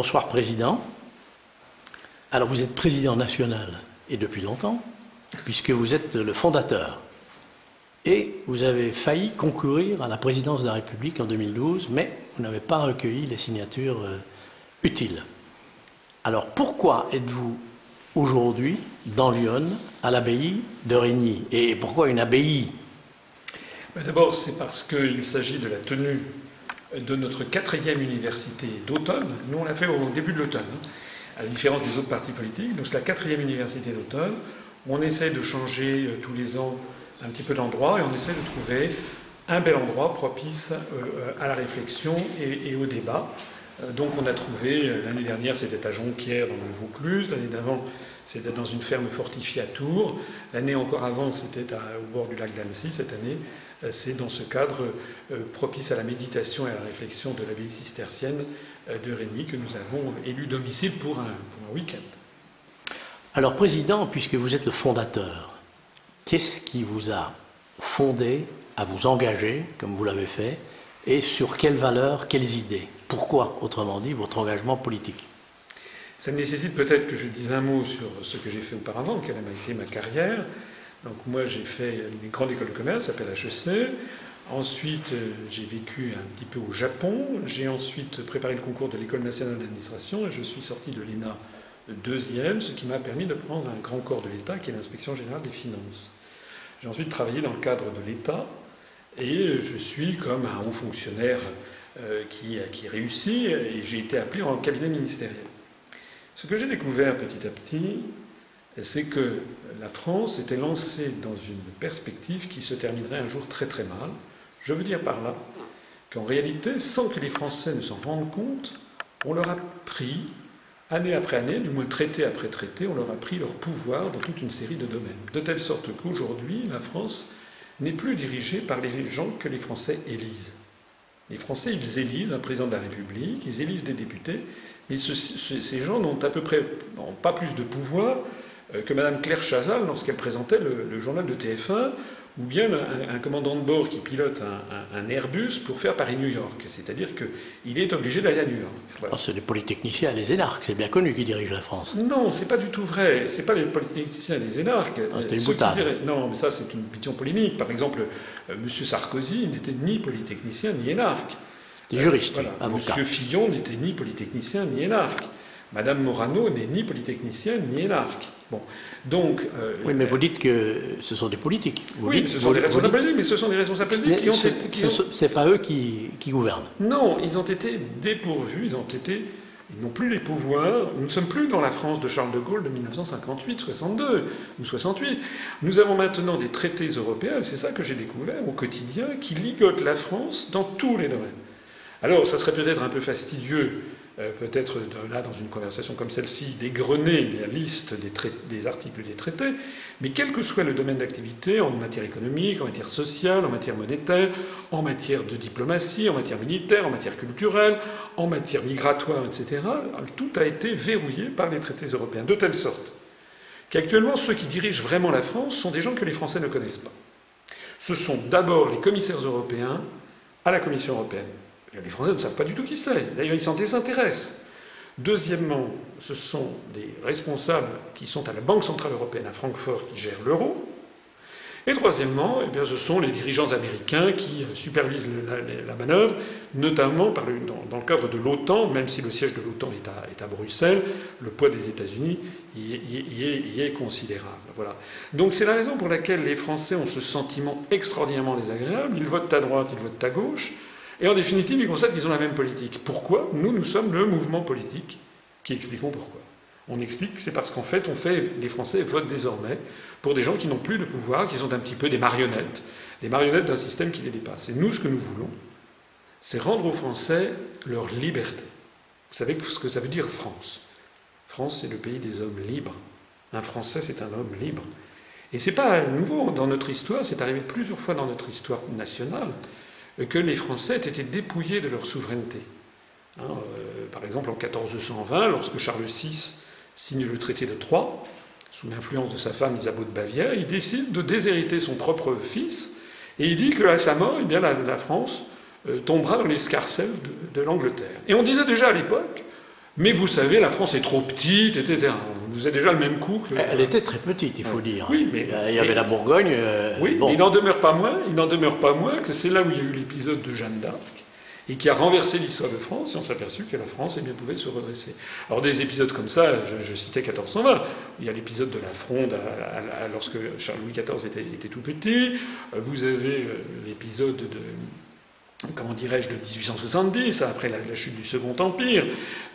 Bonsoir, Président. Alors, vous êtes président national et depuis longtemps, puisque vous êtes le fondateur. Et vous avez failli concourir à la présidence de la République en 2012, mais vous n'avez pas recueilli les signatures euh, utiles. Alors pourquoi êtes-vous aujourd'hui dans Lyon, à l'abbaye de Régny? Et pourquoi une abbaye? Ben, D'abord, c'est parce qu'il s'agit de la tenue de notre quatrième université d'automne. Nous, on l'a fait au début de l'automne, hein, à la différence des autres partis politiques. Donc, c'est la quatrième université d'automne. On essaie de changer euh, tous les ans un petit peu d'endroit et on essaie de trouver un bel endroit propice euh, à la réflexion et, au débat. Euh, donc on a trouvé, l'année dernière c'était à Jonquière dans le Vaucluse, l'année d'avant c'était dans une ferme fortifiée à Tours, l'année encore avant c'était au bord du lac d'Annecy, cette année. C'est dans ce cadre propice à la méditation et à la réflexion de la vie cistercienne de Régny que nous avons élu domicile pour un, pour un week-end. Alors, Président, puisque vous êtes le fondateur, qu'est-ce qui vous a fondé à vous engager, comme vous l'avez fait, et sur quelles valeurs, quelles idées? Pourquoi, autrement dit, votre engagement politique? Ça nécessite peut-être que je dise un mot sur ce que j'ai fait auparavant, quelle a été ma carrière. Donc moi, j'ai fait une grande école de commerce, s'appelle HEC. Ensuite, j'ai vécu un petit peu au Japon. J'ai ensuite préparé le concours de l'École nationale d'administration et je suis sorti de l'ENA deuxième, ce qui m'a permis de prendre un grand corps de l'État qui est l'inspection générale des finances. J'ai ensuite travaillé dans le cadre de l'État et je suis comme un haut fonctionnaire euh, qui, qui réussit et j'ai été appelé en cabinet ministériel. Ce que j'ai découvert petit à petit, c'est que la France était lancée dans une perspective qui se terminerait un jour très très mal. Je veux dire par là qu'en réalité, sans que les Français ne s'en rendent compte, on leur a pris année après année, du moins traité après traité, on leur a pris leur pouvoir dans toute une série de domaines. De telle sorte qu'aujourd'hui, la France n'est plus dirigée par les gens que les Français élisent. Les Français, ils élisent un président de la République, ils élisent des députés, mais ces gens n'ont à peu près pas plus de pouvoir euh, que Mme Claire Chazal lorsqu'elle présentait le, journal de TF1 ou bien un, commandant de bord qui pilote un, Airbus pour faire Paris-New York. C'est-à-dire qu'il est obligé d'aller à New York. Oh, c'est les polytechniciens les énarques, c'est bien connu qui dirigent la France. Non, c'est pas du tout vrai. C'est pas les polytechniciens les énarques. Ah, une boutade. Non, mais ça c'est une vision polémique. Par exemple, euh, M. Sarkozy n'était ni polytechnicien ni énarque. Des juristes, euh, M. Fillon n'était ni polytechnicien ni énarque. Madame Morano n'est ni polytechnicienne ni énarque. Bon, donc. Euh, oui, mais vous dites que ce sont des politiques. oui, ce sont des responsables politiques, mais ce sont des responsables politiques qui ont été. C'est pas eux qui, qui, gouvernent. Non, ils ont été dépourvus, ils ont été. Ils n'ont plus les pouvoirs. Nous ne sommes plus dans la France de Charles de Gaulle de 1958, 62 ou 68. Nous avons maintenant des traités européens, et c'est ça que j'ai découvert au quotidien, qui ligotent la France dans tous les domaines. Alors, ça serait peut-être un peu fastidieux euh, peut-être là, dans une conversation comme celle-ci, d'égrener la liste des, articles des traités, mais quel que soit le domaine d'activité, en matière économique, en matière sociale, en matière monétaire, en matière de diplomatie, en matière militaire, en matière culturelle, en matière migratoire, etc., tout a été verrouillé par les traités européens, de telle sorte qu'actuellement, ceux qui dirigent vraiment la France sont des gens que les Français ne connaissent pas. Ce sont d'abord les commissaires européens à la Commission européenne les Français ne savent pas du tout qui c'est. D'ailleurs, ils s'en désintéressent. Deuxièmement, ce sont des responsables qui sont à la Banque Centrale Européenne à Francfort qui gèrent l'euro. Et troisièmement, eh bien, ce sont les dirigeants américains qui supervisent la, manœuvre, notamment dans, le cadre de l'OTAN, même si le siège de l'OTAN est à, Bruxelles, le poids des États-Unis y, est considérable. Voilà. Donc c'est la raison pour laquelle les Français ont ce sentiment extraordinairement désagréable. Ils votent à droite, ils votent à gauche. Et en définitive, ils constatent qu'ils ont la même politique. Pourquoi Nous, nous sommes le mouvement politique qui expliquons pourquoi? On explique, c'est parce qu'en fait, on fait, les Français votent désormais pour des gens qui n'ont plus de pouvoir, qui sont un petit peu des marionnettes, des marionnettes d'un système qui les dépasse. Et nous, ce que nous voulons, c'est rendre aux Français leur liberté. Vous savez ce que ça veut dire France? France, c'est le pays des hommes libres. Un Français, c'est un homme libre. Et c'est pas nouveau dans notre histoire, c'est arrivé plusieurs fois dans notre histoire nationale que les Français aient été dépouillés de leur souveraineté. Hein, euh, par exemple, en 1420, lorsque Charles VI signe le traité de Troyes, sous l'influence de sa femme Isabeau de Bavière, il décide de déshériter son propre fils, et il dit qu'à sa mort, eh bien, la, France euh, tombera dans l'escarcelle de l'Angleterre. Et on disait déjà à l'époque, Mais vous savez, la France est trop petite, etc. On nous a déjà le même coup que. Elle était très petite, il faut dire. Oui, mais il y avait la Bourgogne. Euh, oui, bon. il n'en demeure pas moins. Il n'en demeure pas moins que c'est là où il y a eu l'épisode de Jeanne d'Arc et qui a renversé l'histoire de France, et on s'est aperçu que la France eh bien, pouvait se redresser. Alors des épisodes comme ça, je, citais 1420, il y a l'épisode de la fronde lorsque Charles-Louis XIV était, tout petit, euh, vous avez euh, l'épisode de, comment dirais-je, de 1870, après la, chute du Second Empire,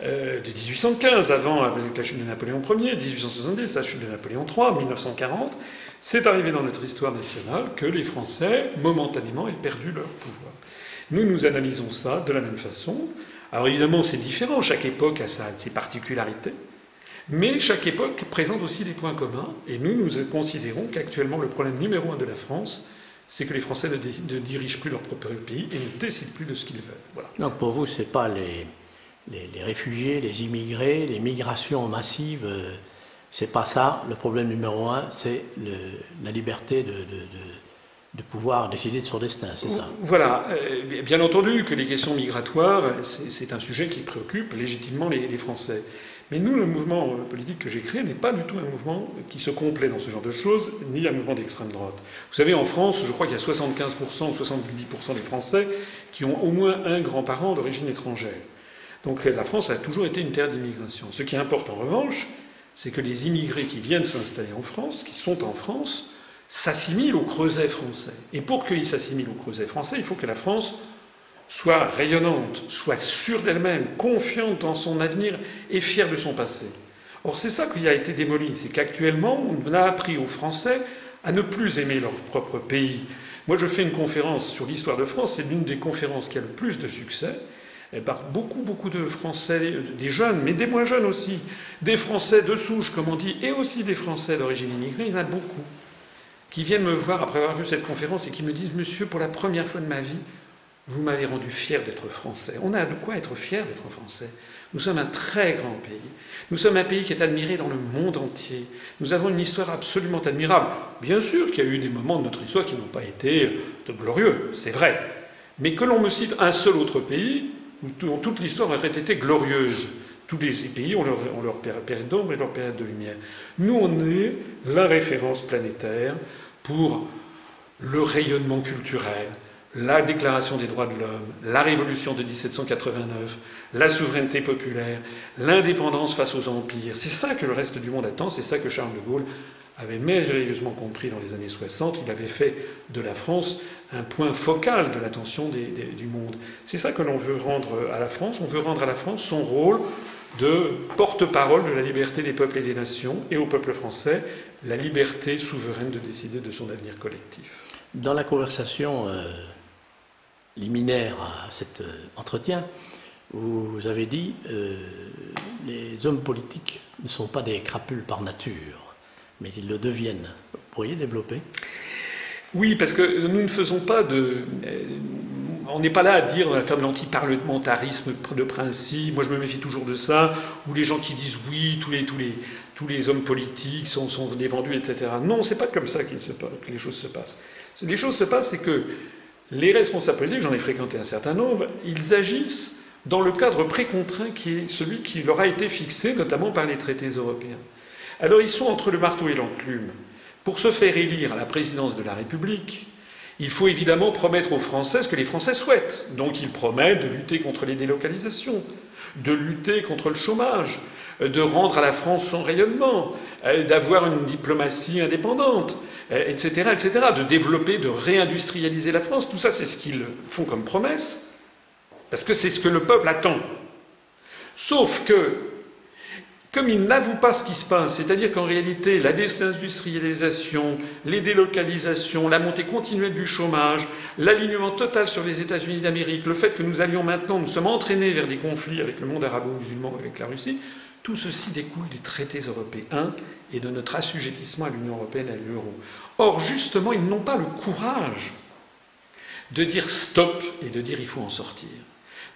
euh, de 1815, avant la chute de Napoléon Ier, 1870, la chute de Napoléon III, 1940, c'est arrivé dans notre histoire nationale que les Français, momentanément, aient perdu leur pouvoir. Nous, nous analysons ça de la même façon. Alors évidemment, c'est différent, chaque époque a ses particularités, mais chaque époque présente aussi des points communs, et nous, nous considérons qu'actuellement, le problème numéro un de la France, c'est que les Français ne, dirigent plus leur propre pays et ne décident plus de ce qu'ils veulent. Donc pour vous, ce n'est pas les, les, réfugiés, les immigrés, les migrations massives, euh, c'est pas ça. Le problème numéro un, c'est la liberté de de pouvoir décider de son destin, c'est ça? Voilà. Euh, bien entendu que les questions migratoires, c'est un sujet qui préoccupe légitimement les, Français. Mais nous, le mouvement politique que j'ai créé n'est pas du tout un mouvement qui se complaît dans ce genre de choses, ni un mouvement d'extrême droite. Vous savez, en France, je crois qu'il y a 75% ou 70% des Français qui ont au moins un grand-parent d'origine étrangère. Donc la France a toujours été une terre d'immigration. Ce qui importe en revanche, c'est que les immigrés qui viennent s'installer en France, qui sont en France, s'assimile au creuset français. Et pour qu'il s'assimile au creuset français, il faut que la France soit rayonnante, soit sûre d'elle-même, confiante dans son avenir et fière de son passé. Or, c'est ça qui a été démoli, c'est qu'actuellement, on a appris aux Français à ne plus aimer leur propre pays. Moi, je fais une conférence sur l'histoire de France, c'est l'une des conférences qui a le plus de succès. Par beaucoup, beaucoup de Français, des jeunes, mais des moins jeunes aussi, des Français de souche, comme on dit, et aussi des Français d'origine immigrée, il y en a beaucoup qui viennent me voir après avoir vu cette conférence et qui me disent Monsieur, pour la première fois de ma vie, vous m'avez rendu fier d'être français. On a de quoi être fier d'être français. Nous sommes un très grand pays. Nous sommes un pays qui est admiré dans le monde entier. Nous avons une histoire absolument admirable. Bien sûr qu'il y a eu des moments de notre histoire qui n'ont pas été glorieux, c'est vrai. Mais que l'on me cite un seul autre pays où toute l'histoire aurait été glorieuse. Tous ces pays ont leur, ont leur période d'ombre et leur période de lumière. Nous, on est la référence planétaire pour le rayonnement culturel, la Déclaration des droits de l'homme, la Révolution de 1789, la souveraineté populaire, l'indépendance face aux empires. C'est ça que le reste du monde attend, c'est ça que Charles de Gaulle avait merveilleusement compris dans les années 60. Il avait fait de la France un point focal de l'attention du monde. C'est ça que l'on veut rendre à la France. On veut rendre à la France son rôle de porte-parole de la liberté des peuples et des nations, et au peuple français la liberté souveraine de décider de son avenir collectif. Dans la conversation euh, liminaire à cet euh, entretien, vous avez dit euh, les hommes politiques ne sont pas des crapules par nature, mais ils le deviennent. Vous pourriez développer? Oui, parce que nous ne faisons pas de. On n'est pas là à dire, à faire de l'antiparlementarisme de principe. Moi, je me méfie toujours de ça. Ou les gens qui disent oui, tous les, tous les, tous les hommes politiques sont, sont défendus, etc. Non, c'est pas comme ça que les choses se passent. Les choses se passent, c'est que les responsables politiques, j'en ai fréquenté un certain nombre, ils agissent dans le cadre précontrait qui est celui qui leur a été fixé, notamment par les traités européens. Alors ils sont entre le marteau et l'enclume. Pour se faire élire à la présidence de la République, il faut évidemment promettre aux Français ce que les Français souhaitent. Donc ils promettent de lutter contre les délocalisations, de lutter contre le chômage, de rendre à la France son rayonnement, euh, d'avoir une diplomatie indépendante, etc., euh, etc., de développer, de réindustrialiser la France. Tout ça, c'est ce qu'ils font comme promesse, parce que c'est ce que le peuple attend. Sauf que, comme ils n'avouent pas ce qui se passe, c'est-à-dire qu'en réalité, la désindustrialisation, les délocalisations, la montée continuelle du chômage, l'alignement total sur les États-Unis d'Amérique, le fait que nous allions maintenant, nous sommes entraînés vers des conflits avec le monde arabo-musulman, avec la Russie, tout ceci découle des traités européens et de notre assujettissement à l'Union européenne et à l'euro. Or, justement, ils n'ont pas le courage de dire stop et de dire il faut en sortir.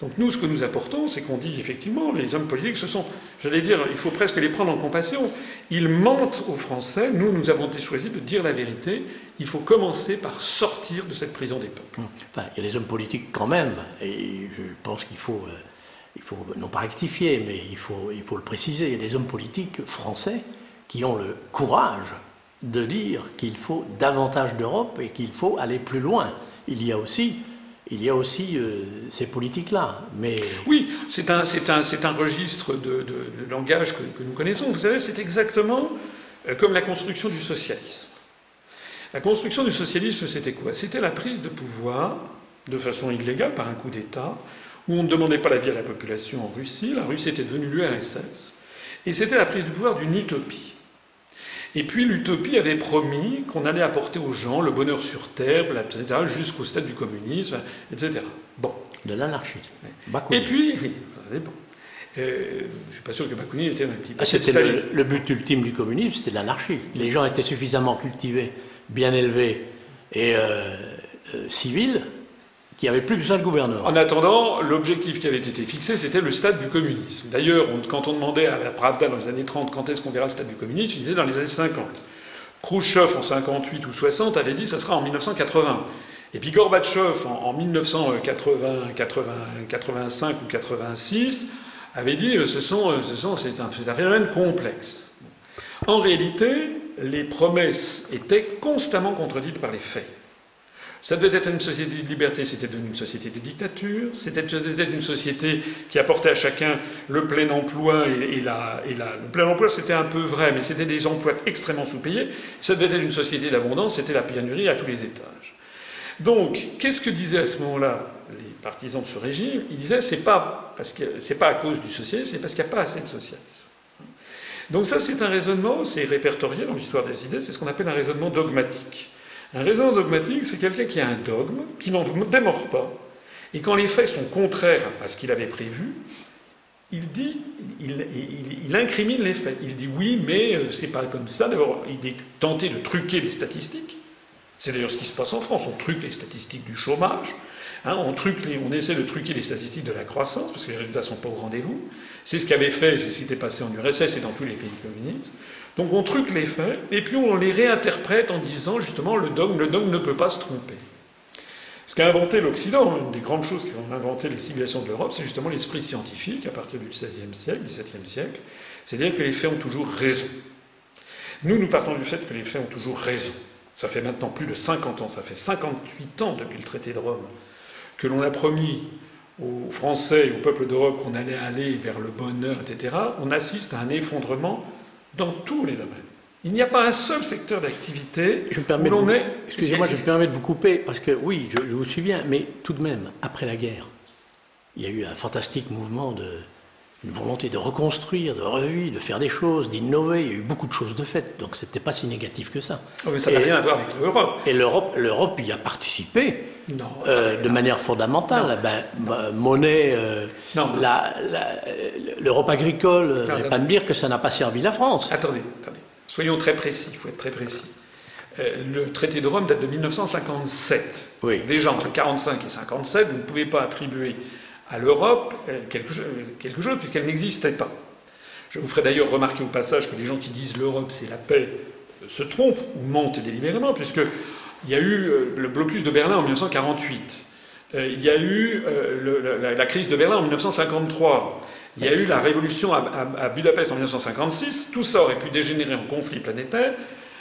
Donc nous, ce que nous apportons, c'est qu'on dit effectivement, les hommes politiques, ce sont, j'allais dire, il faut presque les prendre en compassion. Ils mentent aux Français. Nous, nous avons choisi de dire la vérité. Il faut commencer par sortir de cette prison des peuples. Enfin, il y a les hommes politiques quand même, et je pense qu'il faut euh, il faut non pas rectifier, mais il faut, il faut le préciser, il y a des hommes politiques français qui ont le courage de dire qu'il faut davantage d'Europe et qu'il faut aller plus loin. Il y a aussi, il y a aussi euh, ces politiques-là. Mais oui, c'est un, c'est un, c'est un registre de, langage que, que, nous connaissons. Vous savez, c'est exactement euh, comme la construction du socialisme. La construction du socialisme, c'était quoi? C'était la prise de pouvoir de façon illégale par un coup d'État où on ne demandait pas l'avis à la population en Russie. La Russie était devenue l'URSS. Et c'était la prise de pouvoir d'une utopie. Et puis l'utopie avait promis qu'on allait apporter aux gens le bonheur sur terre, etc., jusqu'au stade du communisme, etc. Bon. De l'anarchisme. Et puis, ça dépend. Euh, je ne suis pas sûr que Bakounine était un petit peu. Ah, c'était le, but ultime du communisme, c'était l'anarchie. Les gens étaient suffisamment cultivés, bien élevés et euh, euh, civils qui n'avait plus besoin de gouvernement. En attendant, l'objectif qui avait été fixé, c'était le stade du communisme. D'ailleurs, quand on demandait à la Pravda dans les années 30 quand est-ce qu'on verra le stade du communisme, il disait dans les années 50. Khrushchev en 58 ou 60 avait dit ça sera en 1980. Et puis Gorbatchev en, 1980, 85 ou 86 avait dit euh, euh, ce sont, c'est un, un phénomène complexe. En réalité, les promesses étaient constamment contredites par les faits. Ça devait être une société de liberté, c'était devenu une société de dictature, c'était une société qui apportait à chacun le plein emploi, et, le plein emploi c'était un peu vrai, mais c'était des emplois extrêmement sous-payés. Ça devait être une société d'abondance, c'était la pénurie à tous les étages. Donc, qu'est-ce que disaient à ce moment-là les partisans de ce régime? Ils disaient c'est pas parce que c'est pas à cause du socialisme, c'est parce qu'il n'y a pas assez de socialisme. Donc ça, c'est un raisonnement, c'est répertorié dans l'histoire des idées, c'est ce qu'on appelle un raisonnement dogmatique. Un raisonnement dogmatique, c'est quelqu'un qui a un dogme, qui n'en démord pas, et quand les faits sont contraires à ce qu'il avait prévu, il dit, il, incrimine les faits. Il dit oui, mais euh, c'est pas comme ça. D'abord, il est tenté de truquer les statistiques. C'est d'ailleurs ce qui se passe en France. On truque les statistiques du chômage. Hein, on, truque on essaie de truquer les statistiques de la croissance parce que les résultats ne sont pas au rendez-vous. C'est ce qu'avait fait, c'est ce qui était passé en URSS et dans tous les pays communistes. Donc on truque les faits, et puis on les réinterprète en disant justement le dogme, le dogme ne peut pas se tromper. Ce qu'a inventé l'Occident, une des grandes choses qui ont inventé les civilisations de l'Europe, c'est justement l'esprit scientifique à partir du XVIe siècle, XVIIe siècle. C'est-à-dire que les faits ont toujours raison. Nous, nous partons du fait que les faits ont toujours raison. Ça fait maintenant plus de 50 ans, ça fait 58 ans depuis le traité de Rome, que l'on a promis aux Français et au peuple d'Europe qu'on allait aller vers le bonheur, etc. On assiste à un effondrement dans tous les domaines. Il n'y a pas un seul secteur d'activité où l'on est. Excusez-moi, je me permets de vous couper, parce que oui, je, vous suis bien, mais tout de même, après la guerre, il y a eu un fantastique mouvement de. Une volonté de reconstruire, de revivre, de faire des choses, d'innover. Il y a eu beaucoup de choses de faites, donc c'était pas si négatif que ça. Oh, mais ça n'a rien à voir avec l'Europe. Et l'Europe, l'Europe y a participé. Euh, de manière fondamentale. Ben, monnaie, euh, l'Europe agricole, ne pas me dire que ça n'a pas servi la France. Attendez, attendez. Soyons très précis, il faut être très précis. Euh, le traité de Rome date de 1957. Oui. Déjà entre 1945 et 1957, vous ne pouvez pas attribuer à l'Europe quelque, quelque chose puisqu'elle n'existait pas. Je vous ferai d'ailleurs remarquer au passage que les gens qui disent l'Europe c'est la paix se trompent ou mentent délibérément, puisque il y a eu euh, le blocus de Berlin en 1948. Euh, il y a eu euh, la, crise de Berlin en 1953. Il y a eu la révolution à, Budapest en 1956. Tout ça aurait pu dégénérer en conflit planétaire.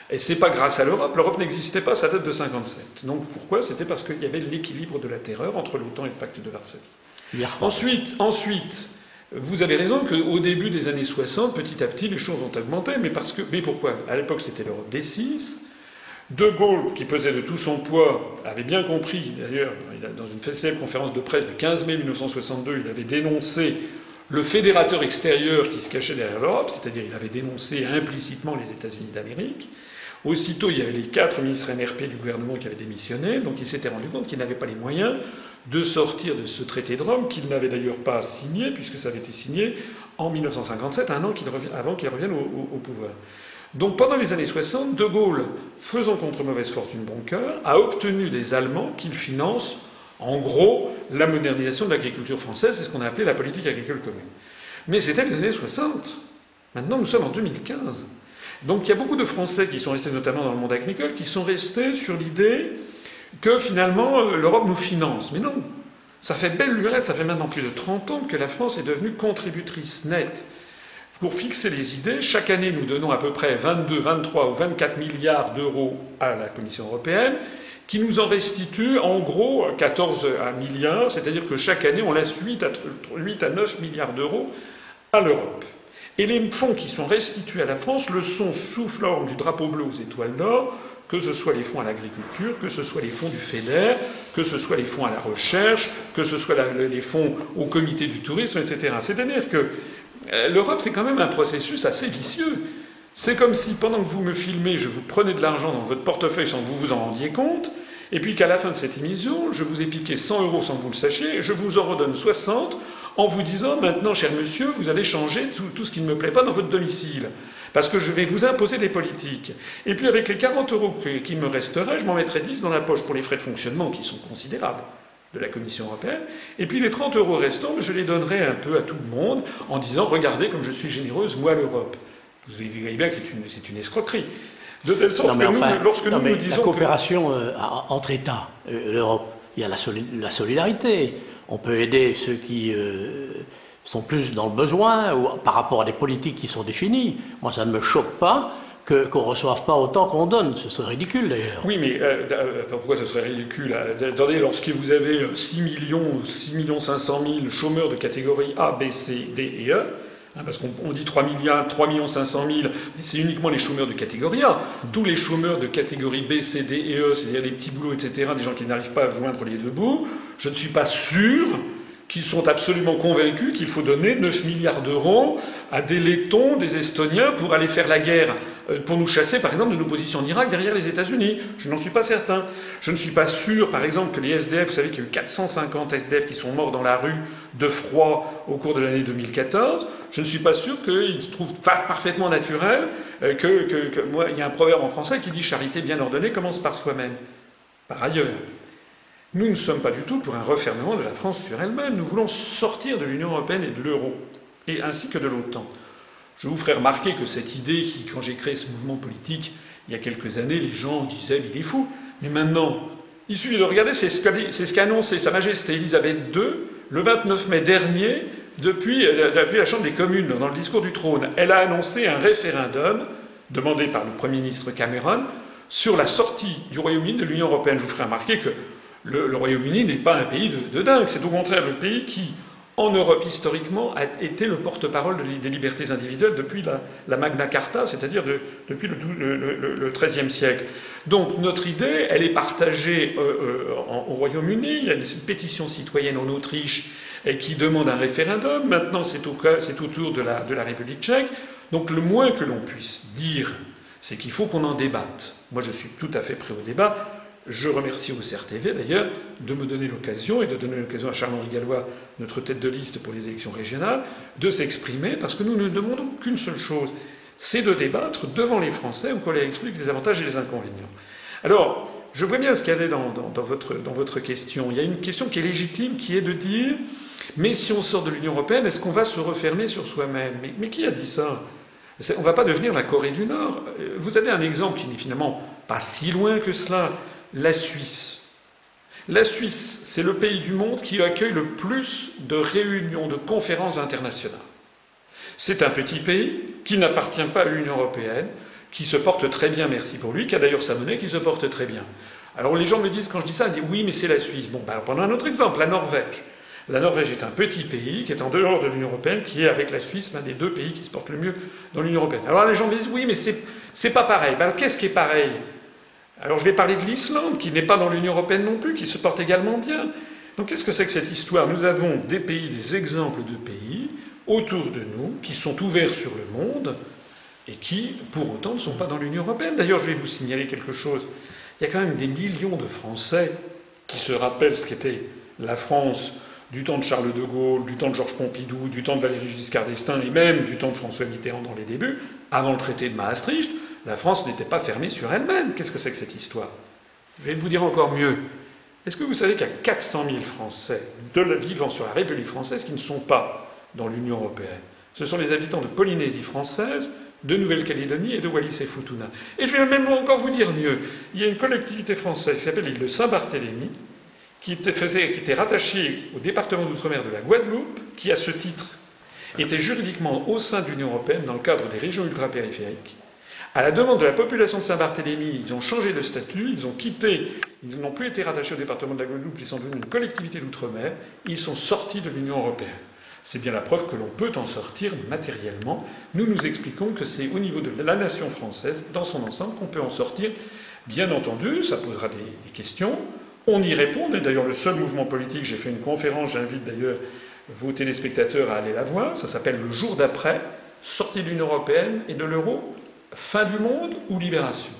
Et c'est pas grâce à l'Europe. L'Europe n'existait pas, ça date de 57. Donc pourquoi? C'était parce qu'il y avait l'équilibre de la terreur entre l'OTAN et le pacte de Varsovie. Ensuite, ensuite, vous avez raison qu'au début des années 60, petit à petit, les choses ont augmenté. Mais, parce que, mais pourquoi? À l'époque, c'était l'Europe des six. De Gaulle, qui pesait de tout son poids, avait bien compris, d'ailleurs, dans une célèbre conférence de presse du 15 mai 1962, il avait dénoncé le fédérateur extérieur qui se cachait derrière l'Europe, c'est-à-dire il avait dénoncé implicitement les États-Unis d'Amérique. Aussitôt, il y avait les quatre ministres NRP du gouvernement qui avaient démissionné, donc il s'était rendu compte qu'il n'avait pas les moyens de sortir de ce traité de Rome, qu'il n'avait d'ailleurs pas signé, puisque ça avait été signé en 1957, un an avant qu'il revienne au pouvoir. Donc pendant les années 60, De Gaulle, faisant contre mauvaise fortune bon cœur, a obtenu des Allemands qu'ils financent en gros la modernisation de l'agriculture française, c'est ce qu'on a appelé la politique agricole commune. Mais c'était les années 60. Maintenant nous sommes en 2015. Donc il y a beaucoup de Français qui sont restés notamment dans le monde agricole, qui sont restés sur l'idée que finalement euh, l'Europe nous finance. Mais non, Ça fait belle lurette, ça fait maintenant plus de 30 ans que la France est devenue contributrice nette. Pour fixer les idées, chaque année, nous donnons à peu près 22, 23 ou 24 milliards d'euros à la Commission européenne, qui nous en restitue en gros 14 milliards, c'est-à-dire que chaque année, on laisse 8 à, 8 à 9 milliards d'euros à l'Europe. Et les fonds qui sont restitués à la France le sont sous forme du drapeau bleu aux étoiles d'or, que ce soit les fonds à l'agriculture, que ce soit les fonds du FEDER, que ce soit les fonds à la recherche, que ce soit les fonds au comité du tourisme, etc. C'est-à-dire que euh, l'Europe, c'est quand même un processus assez vicieux. C'est comme si, pendant que vous me filmez, je vous prenais de l'argent dans votre portefeuille sans que vous vous en rendiez compte, et puis qu'à la fin de cette émission, je vous ai piqué 100 euros sans que vous le sachiez, et je vous en redonne 60 en vous disant maintenant, cher monsieur, vous allez changer tout, ce qui ne me plaît pas dans votre domicile. Parce que je vais vous imposer des politiques. Et puis avec les 40 euros qui me resteraient, je m'en mettrai 10 dans la poche pour les frais de fonctionnement qui sont considérables de la Commission européenne. Et puis les 30 euros restants, je les donnerai un peu à tout le monde en disant regardez comme je suis généreuse, moi l'Europe. Vous voyez bien que c'est une, escroquerie. De telle sorte que nous, lorsque nous, nous disons. La coopération euh, entre États, euh, l'Europe, il y a la solidarité. On peut aider ceux qui euh, sont plus dans le besoin ou par rapport à des politiques qui sont définies. Moi, ça ne me choque pas qu'on ne reçoive pas autant qu'on donne. Ce serait ridicule d'ailleurs. Oui, mais euh, pourquoi ce serait ridicule Attendez, lorsque vous avez 6 millions, 6 millions 500 000 chômeurs de catégorie A, B, C, D et E, Hein, parce qu'on dit 3 milliards, 3 millions 500 000, mais c'est uniquement les chômeurs de catégorie A. Tous les chômeurs de catégorie B, C, D et E, c'est-à-dire des petits boulots, etc., des gens qui n'arrivent pas à joindre les deux bouts, je ne suis pas sûr qu'ils sont absolument convaincus qu'il faut donner 9 milliards d'euros à des Lettons, des Estoniens, pour aller faire la guerre, euh, pour nous chasser, par exemple, de nos positions en Irak derrière les États-Unis. Je n'en suis pas certain. Je ne suis pas sûr, par exemple, que les SDF, vous savez qu'il y a eu 450 SDF qui sont morts dans la rue de froid au cours de l'année 2014. Je ne suis pas sûr qu'ils trouvent parfaitement naturel euh, que, il y a un proverbe en français qui dit charité bien ordonnée commence par soi-même. Par ailleurs, nous ne sommes pas du tout pour un refermement de la France sur elle-même. Nous voulons sortir de l'Union européenne et de l'euro, et ainsi que de l'OTAN. Je vous ferai remarquer que cette idée, qui, quand j'ai créé ce mouvement politique il y a quelques années, les gens disaient mais il est fou. Mais maintenant, il suffit de regarder, c'est ce qu'a annoncé Sa Majesté Elisabeth II le 29 mai dernier depuis, la Chambre des communes, dans le discours du trône. Elle a annoncé un référendum demandé par le Premier ministre Cameron sur la sortie du Royaume-Uni de l'Union européenne. Je vous ferai remarquer que le, Royaume-Uni n'est pas un pays de, dingue, c'est au contraire le pays qui, en Europe historiquement, a été le porte-parole des libertés individuelles depuis la, Magna Carta, c'est-à-dire depuis le, XIIIe siècle. Donc notre idée, elle est partagée euh, euh, au Royaume-Uni, il y a une pétition citoyenne en Autriche qui demande un référendum, maintenant c'est au, tour de la, République tchèque. Donc le moins que l'on puisse dire, c'est qu'il faut qu'on en débatte. Moi je suis tout à fait prêt au débat. Je remercie au CRTV d'ailleurs de me donner l'occasion et de donner l'occasion à Charles-Henri Gallois, notre tête de liste pour les élections régionales, de s'exprimer parce que nous ne demandons qu'une seule chose, c'est de débattre devant les Français où qu'on leur explique les avantages et les inconvénients. Alors, je vois bien ce qu'il y avait dans votre question. Il y a une question qui est légitime, qui est de dire mais si on sort de l'Union européenne, est-ce qu'on va se refermer sur soi-même mais, qui a dit ça On ne va pas devenir la Corée du Nord. Euh, vous avez un exemple qui n'est finalement pas si loin que cela la Suisse. La Suisse, c'est le pays du monde qui accueille le plus de réunions, de conférences internationales. C'est un petit pays qui n'appartient pas à l'Union européenne, qui se porte très bien, merci pour lui, qui a d'ailleurs sa monnaie qui se porte très bien. Alors les gens me disent, quand je dis ça, disent oui, mais c'est la Suisse. Bon, ben, prenons un autre exemple, la Norvège. La Norvège est un petit pays qui est en dehors de l'Union européenne, qui est avec la Suisse l'un des deux pays qui se portent le mieux dans l'Union européenne. Alors les gens disent oui, mais c'est pas pareil. Ben, qu'est-ce qui est pareil? Alors je vais parler de l'Islande, qui n'est pas dans l'Union européenne non plus, qui se porte également bien. Donc qu'est-ce que c'est que cette histoire? Nous avons des pays, des exemples de pays autour de nous qui sont ouverts sur le monde et qui, pour autant, ne sont pas dans l'Union européenne. D'ailleurs, je vais vous signaler quelque chose. Il y a quand même des millions de Français qui se rappellent ce qu'était la France du temps de Charles de Gaulle, du temps de Georges Pompidou, du temps de Valéry Giscard d'Estaing et même du temps de François Mitterrand dans les débuts, avant le traité de Maastricht, la France n'était pas fermée sur elle-même. Qu'est-ce que c'est que cette histoire? Je vais vous dire encore mieux. Est-ce que vous savez qu'il y a 400 000 Français de vivant sur la République française qui ne sont pas dans l'Union européenne Ce sont les habitants de Polynésie française, de Nouvelle-Calédonie et de Wallis et Futuna. Et je vais même encore vous dire mieux. Il y a une collectivité française qui s'appelle l'île de Saint-Barthélemy, qui était, rattaché au département d'outre-mer de la Guadeloupe, qui à ce titre était juridiquement au sein de l'Union européenne dans le cadre des régions ultrapériphériques. À la demande de la population de Saint-Barthélemy, ils ont changé de statut, ils ont quitté, ils n'ont plus été rattachés au département de la Guadeloupe, ils sont devenus une collectivité d'outre-mer, ils sont sortis de l'Union européenne. C'est bien la preuve que l'on peut en sortir matériellement. Nous nous expliquons que c'est au niveau de la nation française, dans son ensemble, qu'on peut en sortir. Bien entendu, ça posera des questions. On y répond. On est d'ailleurs le seul mouvement politique. J'ai fait une conférence, j'invite d'ailleurs vos téléspectateurs à aller la voir. Ça s'appelle Le jour d'après, sortie de l'Union européenne et de l'euro, fin du monde ou libération.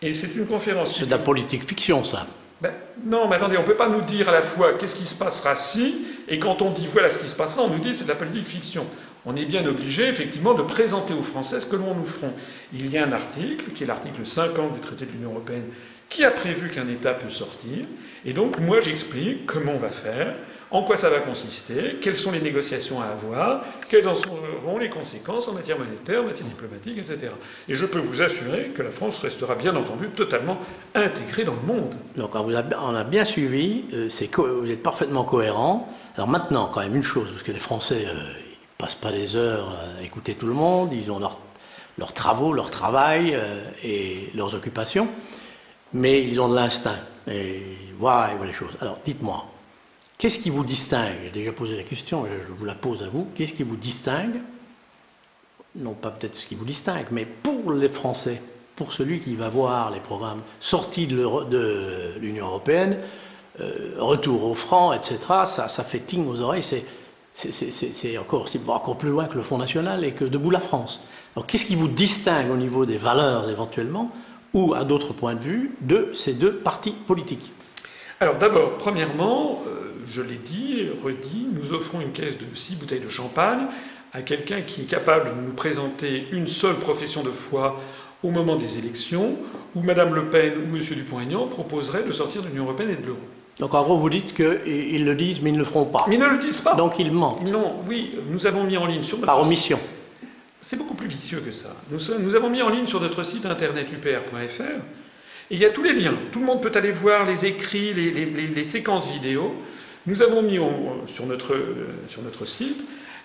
Et c'est une conférence. C'est de la politique fiction, ça. Ben, non, mais attendez, on ne peut pas nous dire à la fois qu'est-ce qui se passera si, et quand on dit voilà ce qui se passera, on nous dit c'est de la politique fiction. On est bien obligé, effectivement, de présenter aux Français ce que l'on nous ferons. Il y a un article, qui est l'article 50 du traité de l'Union européenne, qui a prévu qu'un État peut sortir. Et donc, moi, j'explique comment on va faire, en quoi ça va consister, quelles sont les négociations à avoir, quelles en seront les conséquences en matière monétaire, en matière diplomatique, etc. Et je peux vous assurer que la France restera bien entendu totalement intégrée dans le monde. Donc on a bien suivi, euh, vous êtes parfaitement cohérent. Alors maintenant, quand même une chose, parce que les Français, euh, ils passent pas des heures à écouter tout le monde, ils ont leurs travaux, leur travail euh, et leurs occupations, mais ils ont de l'instinct et voilà, les choses. Alors dites-moi, Qu'est-ce qui vous distingue? J'ai déjà posé la question, je vous la pose à vous. Qu'est-ce qui vous distingue? Non pas peut-être ce qui vous distingue, mais pour les Français, pour celui qui va voir les programmes sortis de l'Union européenne, euh, retour au franc, etc., ça, fait ting aux oreilles. C'est encore, encore plus loin que le Fonds national et que debout la France. Alors qu'est-ce qui vous distingue au niveau des valeurs éventuellement, ou à d'autres points de vue, de ces deux partis politiques Alors d'abord, premièrement, euh, je l'ai dit, redit, nous offrons une caisse de six bouteilles de champagne à quelqu'un qui est capable de nous présenter une seule profession de foi au moment des élections, où Mme Le Pen ou M. Dupont-Aignan proposeraient de sortir de l'Union européenne et de l'euro. Donc en gros, vous dites qu'ils le disent, mais ils ne le feront pas. Mais ils ne le disent pas. Donc ils mentent. Non, oui, nous avons mis en ligne sur notre Par omission. C'est beaucoup plus vicieux que ça. Nous, avons mis en ligne sur notre site internet upr.fr, il y a tous les liens. Tout le monde peut aller voir les écrits, les, séquences vidéo. Nous avons mis sur, notre, sur notre site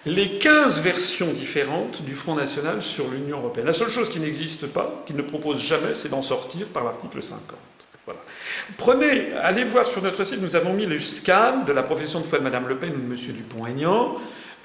les 15 versions différentes du Front National sur l'Union européenne. La seule chose qui n'existe pas, qui ne propose jamais, c'est d'en sortir par l'article 50. Voilà. Prenez, allez voir sur notre site, nous avons mis le scan de la profession de foi de Mme Le Pen ou de M. Dupont-Aignan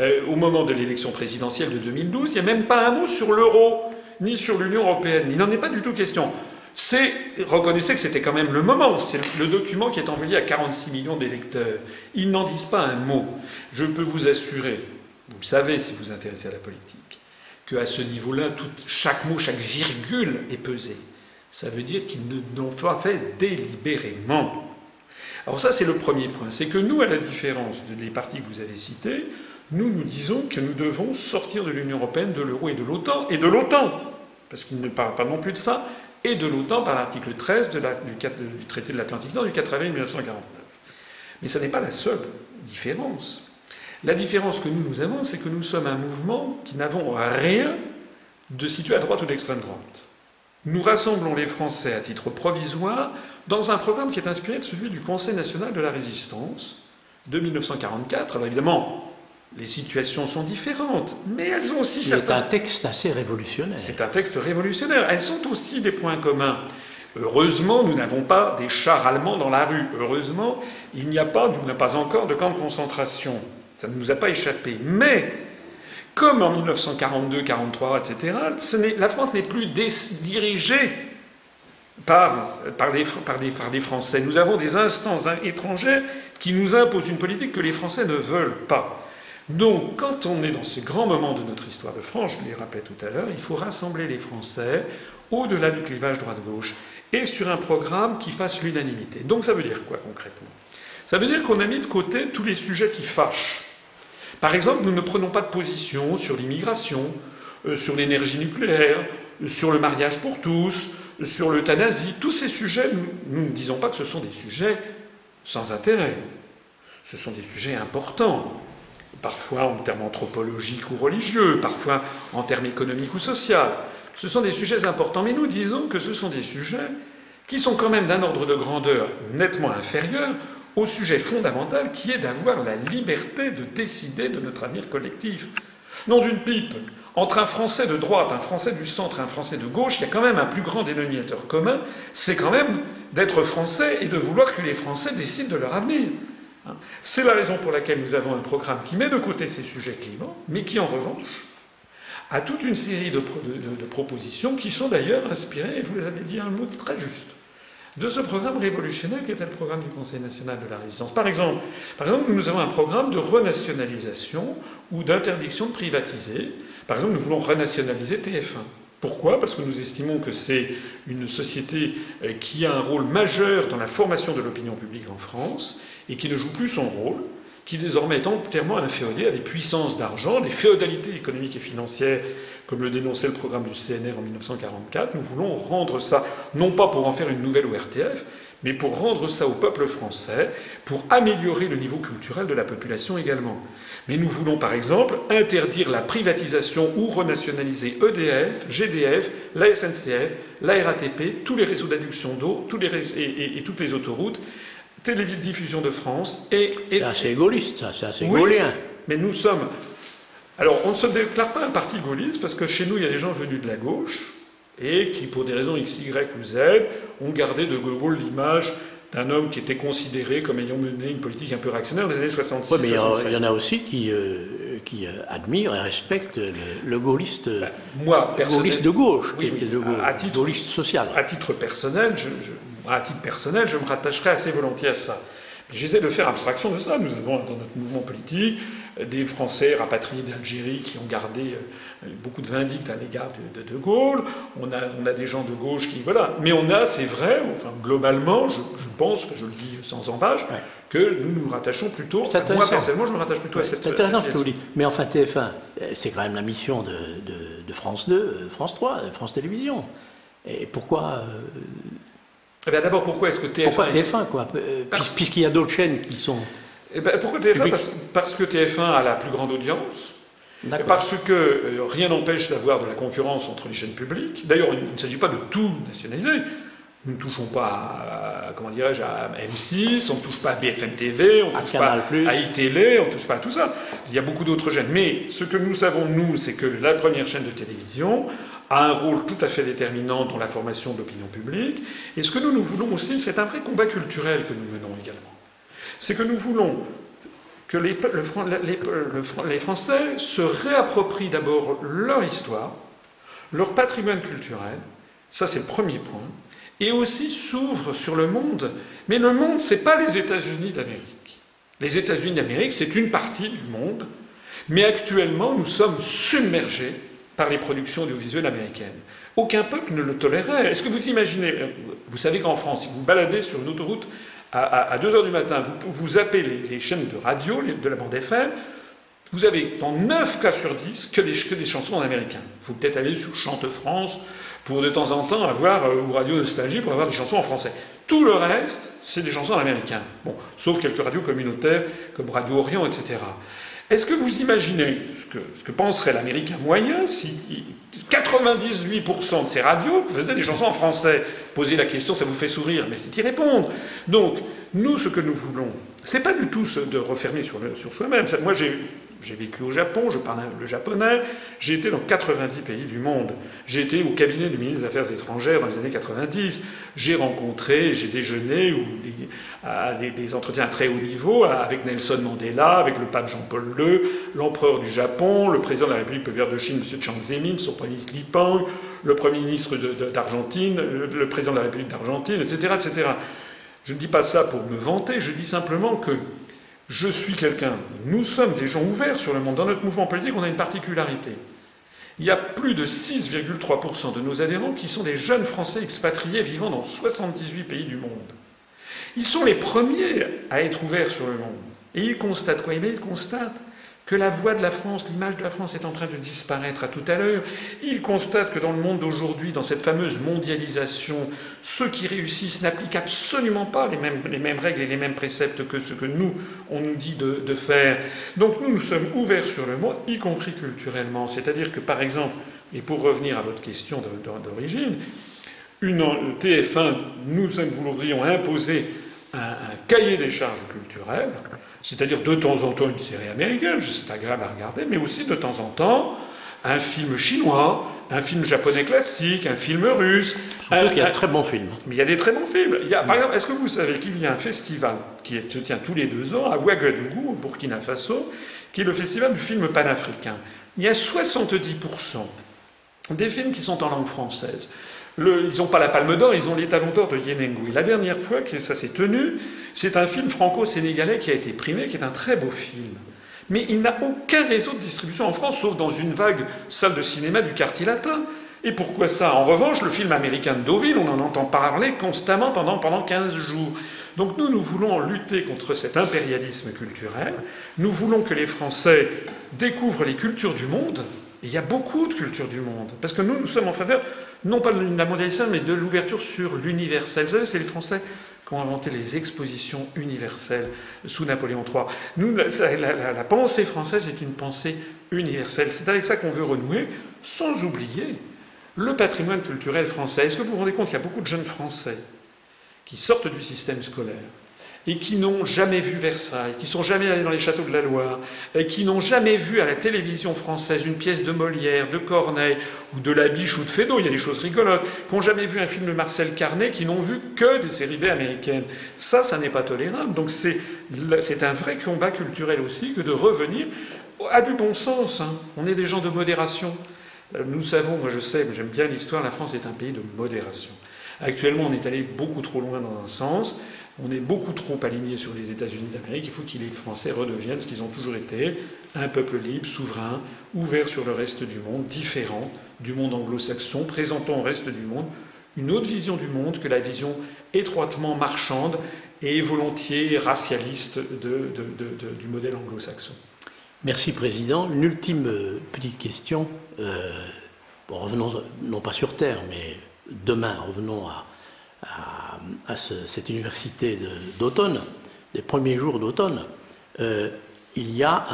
euh, au moment de l'élection présidentielle de 2012. Il n'y a même pas un mot sur l'euro, ni sur l'Union européenne. Il n'en est pas du tout question c'est, reconnaissez que c'était quand même le moment, c'est le document qui est envoyé à 46 millions d'électeurs. Ils n'en disent pas un mot. Je peux vous assurer, vous le savez si vous vous intéressez à la politique, qu'à ce niveau-là, chaque mot, chaque virgule est pesé. Ça veut dire qu'ils ne l'ont pas fait délibérément. Alors ça, c'est le premier point. C'est que nous, à la différence des partis que vous avez cités, nous nous disons que nous devons sortir de l'Union européenne, de l'euro et de l'OTAN, et de l'OTAN, parce qu'ils ne parlent pas non plus de ça, et de l'OTAN par l'article 13 du, traité de l'Atlantique Nord du 4 avril 1949. Mais ce n'est pas la seule différence. La différence que nous, nous avons, c'est que nous sommes un mouvement qui n'avons rien de situé à droite ou d'extrême droite. Nous rassemblons les Français à titre provisoire dans un programme qui est inspiré de celui du Conseil national de la résistance de 1944. Alors évidemment, les situations sont différentes, mais elles ont aussi C'est un texte assez révolutionnaire. C'est un texte révolutionnaire. Elles sont aussi des points communs. Heureusement, nous n'avons pas des chars allemands dans la rue. Heureusement, il n'y a pas, du moins pas encore, de camps de concentration. Ça ne nous a pas échappé. Mais, comme en 1942, 43, etc., la France n'est plus dirigée par, par, des, par, des, par des Français. Nous avons des instances étrangères qui nous imposent une politique que les Français ne veulent pas. Donc, quand on est dans ce grand moment de notre histoire de France, je l'ai rappelé tout à l'heure, il faut rassembler les Français au-delà du clivage droite-gauche et sur un programme qui fasse l'unanimité. Donc, ça veut dire quoi concrètement? Ça veut dire qu'on a mis de côté tous les sujets qui fâchent. Par exemple, nous ne prenons pas de position sur l'immigration, euh, sur l'énergie nucléaire, sur le mariage pour tous, sur l'euthanasie. Tous ces sujets, nous ne disons pas que ce sont des sujets sans intérêt. Ce sont des sujets importants parfois en termes anthropologiques ou religieux, parfois en termes économiques ou sociaux. Ce sont des sujets importants, mais nous disons que ce sont des sujets qui sont quand même d'un ordre de grandeur nettement inférieur au sujet fondamental qui est d'avoir la liberté de décider de notre avenir collectif. Non d'une pipe. Entre un Français de droite, un Français du centre et un Français de gauche, il y a quand même un plus grand dénominateur commun, c'est quand même d'être Français et de vouloir que les Français décident de leur avenir. Hein. C'est la raison pour laquelle nous avons un programme qui met de côté ces sujets clivants, mais qui en revanche a toute une série de, propositions qui sont d'ailleurs inspirées, et vous les avez dit un mot très juste, de ce programme révolutionnaire qui était le programme du Conseil national de la résistance. Par exemple, par exemple nous avons un programme de renationalisation ou d'interdiction de privatiser. Par exemple, nous voulons renationaliser TF1. Pourquoi? Parce que nous estimons que c'est une société euh, qui a un rôle majeur dans la formation de l'opinion publique en France et qui ne joue plus son rôle, qui désormais est entièrement inféodé à des puissances d'argent, des féodalités économiques et financières comme le dénonçait le programme du CNR en 1944, nous voulons rendre ça, non pas pour en faire une nouvelle ORTF, mais pour rendre ça au peuple français, pour améliorer le niveau culturel de la population également. Mais nous voulons par exemple interdire la privatisation ou renationaliser EDF, GDF, la SNCF, la RATP, tous les réseaux d'adduction d'eau et, toutes les autoroutes, Télédiffusion de France et... c'est assez gaulliste, ça, c'est assez gaullien. Mais nous sommes alors, on ne se déclare pas un parti gaulliste parce que chez nous, il y a des gens venus de la gauche et qui, pour des raisons X, Y ou Z, ont gardé de Gaulle l'image d'un homme qui était considéré comme ayant mené une politique un peu réactionnaire dans les années 66. Oui, mais il y en a aussi qui, euh, qui euh, admirent et respectent le, gaulliste, ben, moi, gaulliste de gauche, qui était à titre, gaulliste social. À titre personnel, je, à titre personnel, je me rattacherai assez volontiers à ça. J'essaie de faire abstraction de ça. Nous avons dans notre mouvement politique des Français rapatriés d'Algérie qui ont gardé euh, beaucoup de vindictes à l'égard de, de, Gaulle. On a, on a, des gens de gauche qui. Voilà. Mais on a, c'est vrai, enfin, globalement, je, pense, je le dis sans embâche, que nous nous rattachons plutôt. Moi, personnellement, je me rattache plutôt à cette. C'est intéressant ce que vous dites. Mais enfin, TF1, euh, c'est quand même la mission de, de, France 2, euh, France 3, France Télévisions. Et pourquoi. Eh bien, d'abord, pourquoi est-ce que TF1. Pourquoi TF1, quoi? Puisqu'il y a d'autres chaînes qui sont. Eh ben, pourquoi TF1 parce, que TF1 a la plus grande audience. Parce que euh, rien n'empêche d'avoir de la concurrence entre les chaînes publiques. D'ailleurs, il ne s'agit pas de tout nationaliser. Nous ne touchons pas à, comment dirais-je, à M6, on ne touche pas à BFM TV, on ne touche pas à iTélé, on ne touche pas à tout ça. Il y a beaucoup d'autres chaînes. Mais ce que nous savons, nous, c'est que la première chaîne de télévision a un rôle tout à fait déterminant dans la formation de l'opinion publique. Et ce que nous, nous voulons aussi, c'est un vrai combat culturel que nous menons également c'est que nous voulons que les, Français se réapproprient d'abord leur histoire, leur patrimoine culturel, ça c'est le premier point, et aussi s'ouvrent sur le monde. Mais le monde, ce n'est pas les États-Unis d'Amérique. Les États-Unis d'Amérique, c'est une partie du monde, mais actuellement, nous sommes submergés par les productions audiovisuelles américaines. Aucun peuple ne le tolérait. Est-ce que vous imaginez, vous savez qu'en France, si vous baladez sur une autoroute à, 2 h du matin, vous, appelez les, chaînes de radio, de la bande FM, vous avez dans 9 cas sur 10 que des, que des chansons en américain. Il faut peut-être aller sur Chante France pour de temps en temps avoir, euh, ou Radio Nostalgie pour avoir des chansons en français. Tout le reste, c'est des chansons en américain. Bon, sauf quelques radios communautaires comme Radio Orient, etc. Est-ce que vous imaginez ce que, penserait l'Américain moyen si 98% de ces radios faisaient des chansons en français Posez la question, ça vous fait sourire, mais c'est y répondre. Donc, nous, ce que nous voulons, c'est pas du tout de refermer sur, sur soi-même. Moi, j'ai j'ai vécu au Japon, je parle le japonais, j'ai été dans 90 pays du monde. J'ai été au cabinet du ministre des Affaires étrangères dans les années 90. J'ai rencontré, j'ai déjeuné ou des, à des, entretiens à très haut niveau avec Nelson Mandela, avec le pape Jean-Paul II, l'empereur du Japon, le président de la République populaire de Chine, M. Chiang Zemin, son premier ministre Li Peng, le premier ministre d'Argentine, le, président de la République d'Argentine, etc., etc. Je ne dis pas ça pour me vanter, je dis simplement que je suis quelqu'un, nous sommes des gens ouverts sur le monde. Dans notre mouvement politique, on a une particularité. Il y a plus de 6,3% de nos adhérents qui sont des jeunes Français expatriés vivant dans 78 pays du monde. Ils sont les premiers à être ouverts sur le monde. Et ils constatent quoi? Ils constatent que la voix de la France, l'image de la France est en train de disparaître à tout à l'heure. Il constate que dans le monde d'aujourd'hui, dans cette fameuse mondialisation, ceux qui réussissent n'appliquent absolument pas les mêmes, les mêmes, règles et les mêmes préceptes que ce que nous, on nous dit de, faire. Donc nous, nous sommes ouverts sur le monde, y compris culturellement. C'est-à-dire que, par exemple, et pour revenir à votre question d'origine, une TF1, nous voudrions imposer un, cahier des charges culturelles, c'est-à-dire de temps en temps une série américaine, c'est agréable à regarder, mais aussi de temps en temps un film chinois, un film japonais classique, un film russe. Surtout qu'il y a de très bons films. Mais il y a des très bons films. Il y a, par exemple, est-ce que vous savez qu'il y a un festival qui se tient tous les deux ans à Ouagadougou, au Burkina Faso, qui est le festival du film panafricain Il y a 70% des films qui sont en langue française. Ils n'ont pas la palme d'or, ils ont les talons d'or de Yenengu. Et la dernière fois que ça s'est tenu, c'est un film franco-sénégalais qui a été primé, qui est un très beau film. Mais il n'a aucun réseau de distribution en France, sauf dans une vague salle de cinéma du quartier latin. Et pourquoi ça? En revanche, le film américain de Deauville, on en entend parler constamment pendant, pendant 15 jours. Donc nous, nous voulons lutter contre cet impérialisme culturel. Nous voulons que les Français découvrent les cultures du monde, il y a beaucoup de cultures du monde. Parce que nous, nous sommes en faveur, non pas de la mondialisation, mais de l'ouverture sur l'universel. Vous savez, c'est les Français qui ont inventé les expositions universelles sous Napoléon III. Nous, la, pensée française est une pensée universelle. C'est avec ça qu'on veut renouer, sans oublier le patrimoine culturel français. Est-ce que vous vous rendez compte qu'il y a beaucoup de jeunes Français qui sortent du système scolaire et qui n'ont jamais vu Versailles, qui sont jamais allés dans les châteaux de la Loire, et qui n'ont jamais vu à la télévision française une pièce de Molière, de Corneille, ou de La Biche ou de Feydeau, il y a des choses rigolotes, qui n'ont jamais vu un film de Marcel Carnet, qui n'ont vu que des séries B américaines. Ça, ça n'est pas tolérable. Donc c'est un vrai combat culturel aussi que de revenir à du bon sens. Hein. On est des gens de modération. Euh, nous savons, moi je sais, mais j'aime bien l'histoire, la France est un pays de modération. Actuellement, on est allé beaucoup trop loin dans un sens. On est beaucoup trop aligné sur les États-Unis d'Amérique. Il faut que les Français redeviennent ce qu'ils ont toujours été, un peuple libre, souverain, ouvert sur le reste du monde, différent du monde anglo-saxon, présentant au reste du monde une autre vision du monde que la vision étroitement marchande et volontiers racialiste du modèle anglo-saxon. Merci Président. Une ultime euh, petite question. Euh, revenons non pas sur Terre, mais demain, revenons à, à, cette université d'automne, des premiers jours d'automne, euh, il y a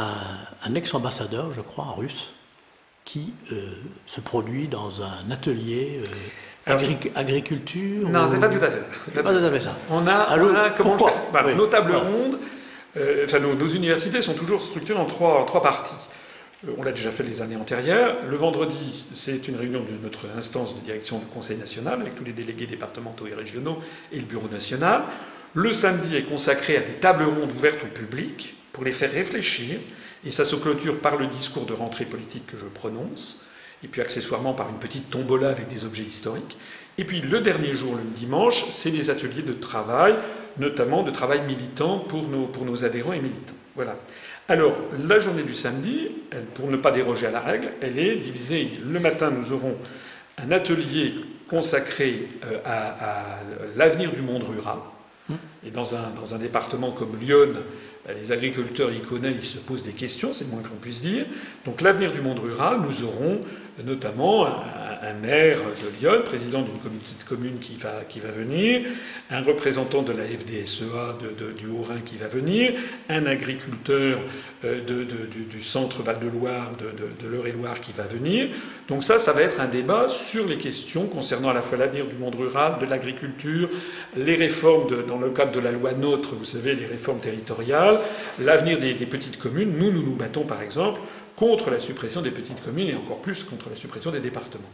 un, ex-ambassadeur, je crois, russe, qui euh, se produit dans un atelier euh, agriculture. Non, c'est pas tout à fait. Pas tout à fait ça. On a, on a comment pourquoi bah, Nos tables rondes, enfin nos, nos, universités sont toujours structurées en trois, en trois parties. Euh, on l'a déjà fait les années antérieures. Le vendredi, c'est une réunion de notre instance de direction du Conseil national avec tous les délégués départementaux et régionaux et le bureau national. Le samedi est consacré à des tables rondes ouvertes au public pour les faire réfléchir. Et ça se clôture par le discours de rentrée politique que je prononce, et puis accessoirement par une petite tombola avec des objets historiques. Et puis le dernier jour, le dimanche, c'est des ateliers de travail, notamment de travail militant pour nos, pour nos adhérents et militants. Voilà. Alors, la journée du samedi, pour ne pas déroger à la règle, elle est divisée. Le matin, nous aurons un atelier consacré euh, à, l'avenir du monde rural. Hum. Et dans un, dans un département comme Lyon, euh, les agriculteurs y connaissent, ils se posent des questions, c'est le moins qu'on puisse dire. Donc l'avenir du monde rural, nous aurons notamment un, maire de Lyon, président d'une communauté de communes qui va, qui va venir, un représentant de la FDSEA du Haut-Rhin qui va venir, un agriculteur euh, du, centre Val-de-Loire, de, l'Eure-et-Loire qui va venir. Donc ça, ça va être un débat sur les questions concernant à la fois l'avenir du monde rural, de l'agriculture, les réformes dans le cadre de la loi NOTRe, vous savez, les réformes territoriales, l'avenir des petites communes. Nous, nous nous battons par exemple contre la suppression des petites communes et encore plus contre la suppression des départements.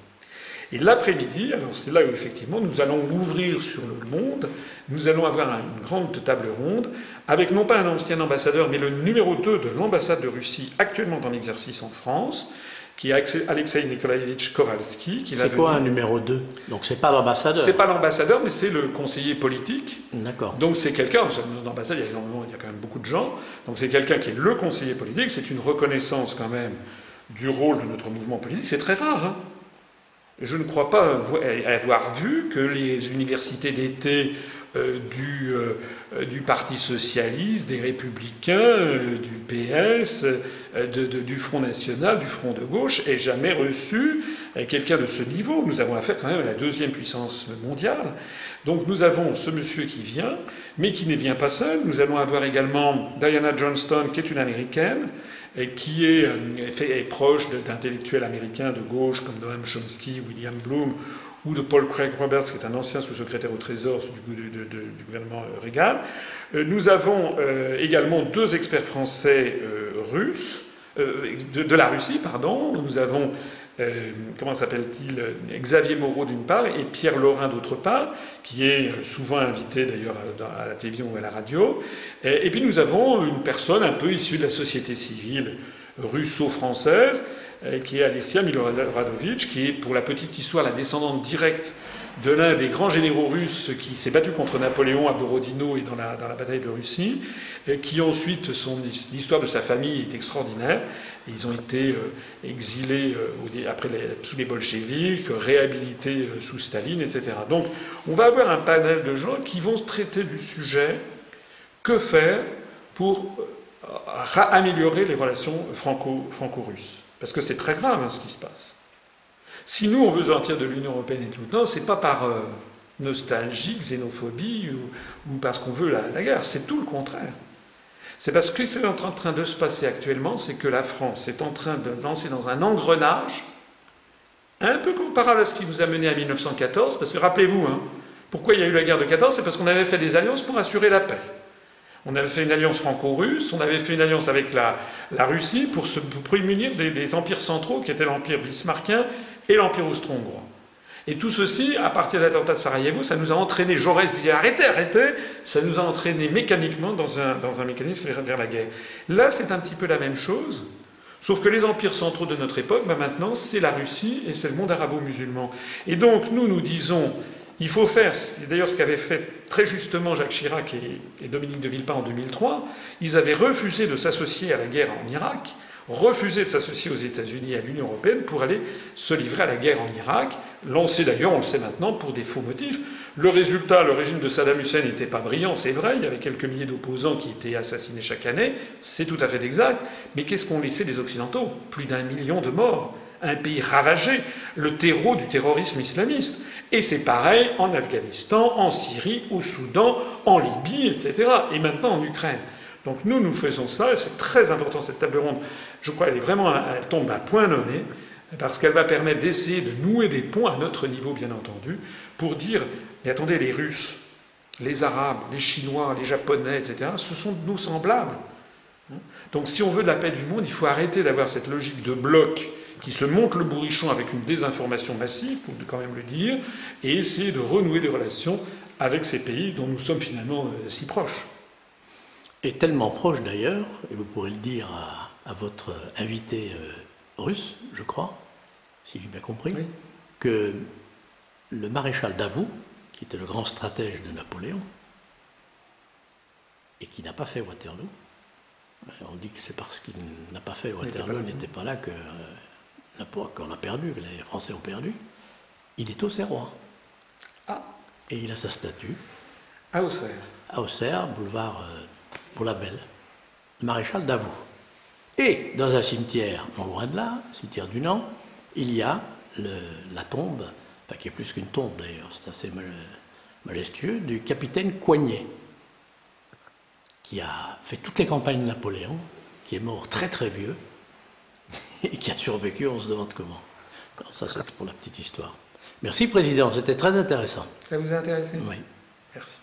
Et l'après-midi, alors c'est là où effectivement nous allons ouvrir sur le monde, nous allons avoir une grande table ronde avec non pas un ancien ambassadeur, mais le numéro 2 de l'ambassade de Russie actuellement en exercice en France, qui est Alexei Nikolaevich Kowalski. C'est quoi un numéro 2 Donc c'est pas l'ambassadeur C'est pas l'ambassadeur, mais c'est le conseiller politique. D'accord. Donc c'est quelqu'un, dans l'ambassade, il y a il y a quand même beaucoup de gens, donc c'est quelqu'un qui est le conseiller politique, c'est une reconnaissance quand même du rôle de notre mouvement politique, c'est très rare. Hein je ne crois pas avoir vu que les universités d'été euh, euh, du, Parti socialiste, des républicains, euh, du PS, du Front national, du Front de gauche aient jamais reçu quelqu'un de ce niveau. Nous avons affaire quand même à la deuxième puissance mondiale. Donc nous avons ce monsieur qui vient, mais qui ne vient pas seul. Nous allons avoir également Diana Johnston, qui est une américaine, et qui est, proche d'intellectuels américains de gauche comme Noam Chomsky, William Bloom ou de Paul Craig Roberts, qui est un ancien sous-secrétaire au Trésor du, du gouvernement Reagan. nous avons également deux experts français russes, de, la Russie, pardon. Nous avons euh, comment s'appelle-t-il Xavier Moreau d'une part et Pierre Laurin d'autre part, qui est souvent invité d'ailleurs à, la télévision ou à la radio. Et, puis nous avons une personne un peu issue de la société civile russo-française, euh, qui est Alessia Miloradovitch, qui est pour la petite histoire la descendante directe de l'un des grands généraux russes qui s'est battu contre Napoléon à Borodino et dans la, dans la bataille de Russie, et qui ensuite, son, l'histoire de sa famille est extraordinaire. Ils ont été euh, exilés euh, après tous les bolcheviks, réhabilités euh, sous Staline, etc. Donc on va avoir un panel de gens qui vont traiter du sujet que faire pour améliorer les relations franco-russes. Parce que c'est très grave hein, ce qui se passe. Si nous, on veut sortir de l'Union européenne et de l'OTAN, c'est pas par nostalgie, xénophobie ou, parce qu'on veut la, guerre, c'est tout le contraire. C'est parce que c'est en train de se passer actuellement, c'est que la France est en train de lancer dans un engrenage un peu comparable à ce qui nous a mené à 1914, parce que rappelez-vous, hein, pourquoi il y a eu la guerre de 14 C'est parce qu'on avait fait des alliances pour assurer la paix. On avait fait une alliance franco-russe, on avait fait une alliance avec la, Russie pour se prémunir des, des, empires centraux qui étaient l'empire bismarckien et l'Empire austro-hongrois. Et tout ceci, à partir de l'attentat de Sarajevo, ça nous a entraîné, Jaurès dit arrêtez, arrêtez, ça nous a entraîné mécaniquement dans un, dans un mécanisme vers la guerre. Là, c'est un petit peu la même chose, sauf que les empires centraux de notre époque, ben maintenant, c'est la Russie et c'est le monde arabo-musulman. Et donc, nous, nous disons, il faut faire, d'ailleurs ce qu'avaient fait très justement Jacques Chirac et, et Dominique de Villepin en 2003, ils avaient refusé de s'associer à la guerre en Irak, refusé de s'associer aux États-Unis et à l'Union européenne pour aller se livrer à la guerre en Irak, lancé d'ailleurs, on le sait maintenant, pour des faux motifs. Le résultat, le régime de Saddam Hussein n'était pas brillant, c'est vrai, il y avait quelques milliers d'opposants qui étaient assassinés chaque année, c'est tout à fait exact, mais qu'est-ce qu'ont laissé les Occidentaux? Plus d'un million de morts, un pays ravagé, le terreau du terrorisme islamiste. Et c'est pareil en Afghanistan, en Syrie, au Soudan, en Libye, etc. Et maintenant en Ukraine. Donc nous, nous faisons ça, et c'est très important cette table ronde. Je crois qu'elle vraiment, elle tombe à point nommé, parce qu'elle va permettre d'essayer de nouer des ponts à notre niveau, bien entendu, pour dire, mais attendez, les Russes, les Arabes, les Chinois, les Japonais, etc., ce sont nos semblables. Donc si on veut de la paix du monde, il faut arrêter d'avoir cette logique de bloc qui se monte le bourrichon avec une désinformation massive, pour quand même le dire, et essayer de renouer des relations avec ces pays dont nous sommes finalement euh, si proches est tellement proche d'ailleurs, et vous pourrez le dire à, votre invité euh, russe, je crois, si j'ai bien compris, que le maréchal Davout, qui était le grand stratège de Napoléon, et qui n'a pas fait Waterloo, ben, on dit que c'est parce qu'il n'a pas fait Waterloo, n'était pas là que euh, qu'on a perdu, que les Français ont perdu. Il est Auxerrois. Ah. Et il a sa statue. À Auxerre. À Auxerre, boulevard euh, pour la belle, le maréchal Davout. Et dans un cimetière, non loin de là, cimetière du Nant, il y a la tombe, enfin qui est plus qu'une tombe d'ailleurs, c'est assez majestueux, du capitaine Coignet, qui a fait toutes les campagnes de Napoléon, qui est mort très très vieux, et qui a survécu, on se demande comment. ça c'est pour la petite histoire. Merci Président, c'était très intéressant. Ça vous a intéressé? Oui. Merci.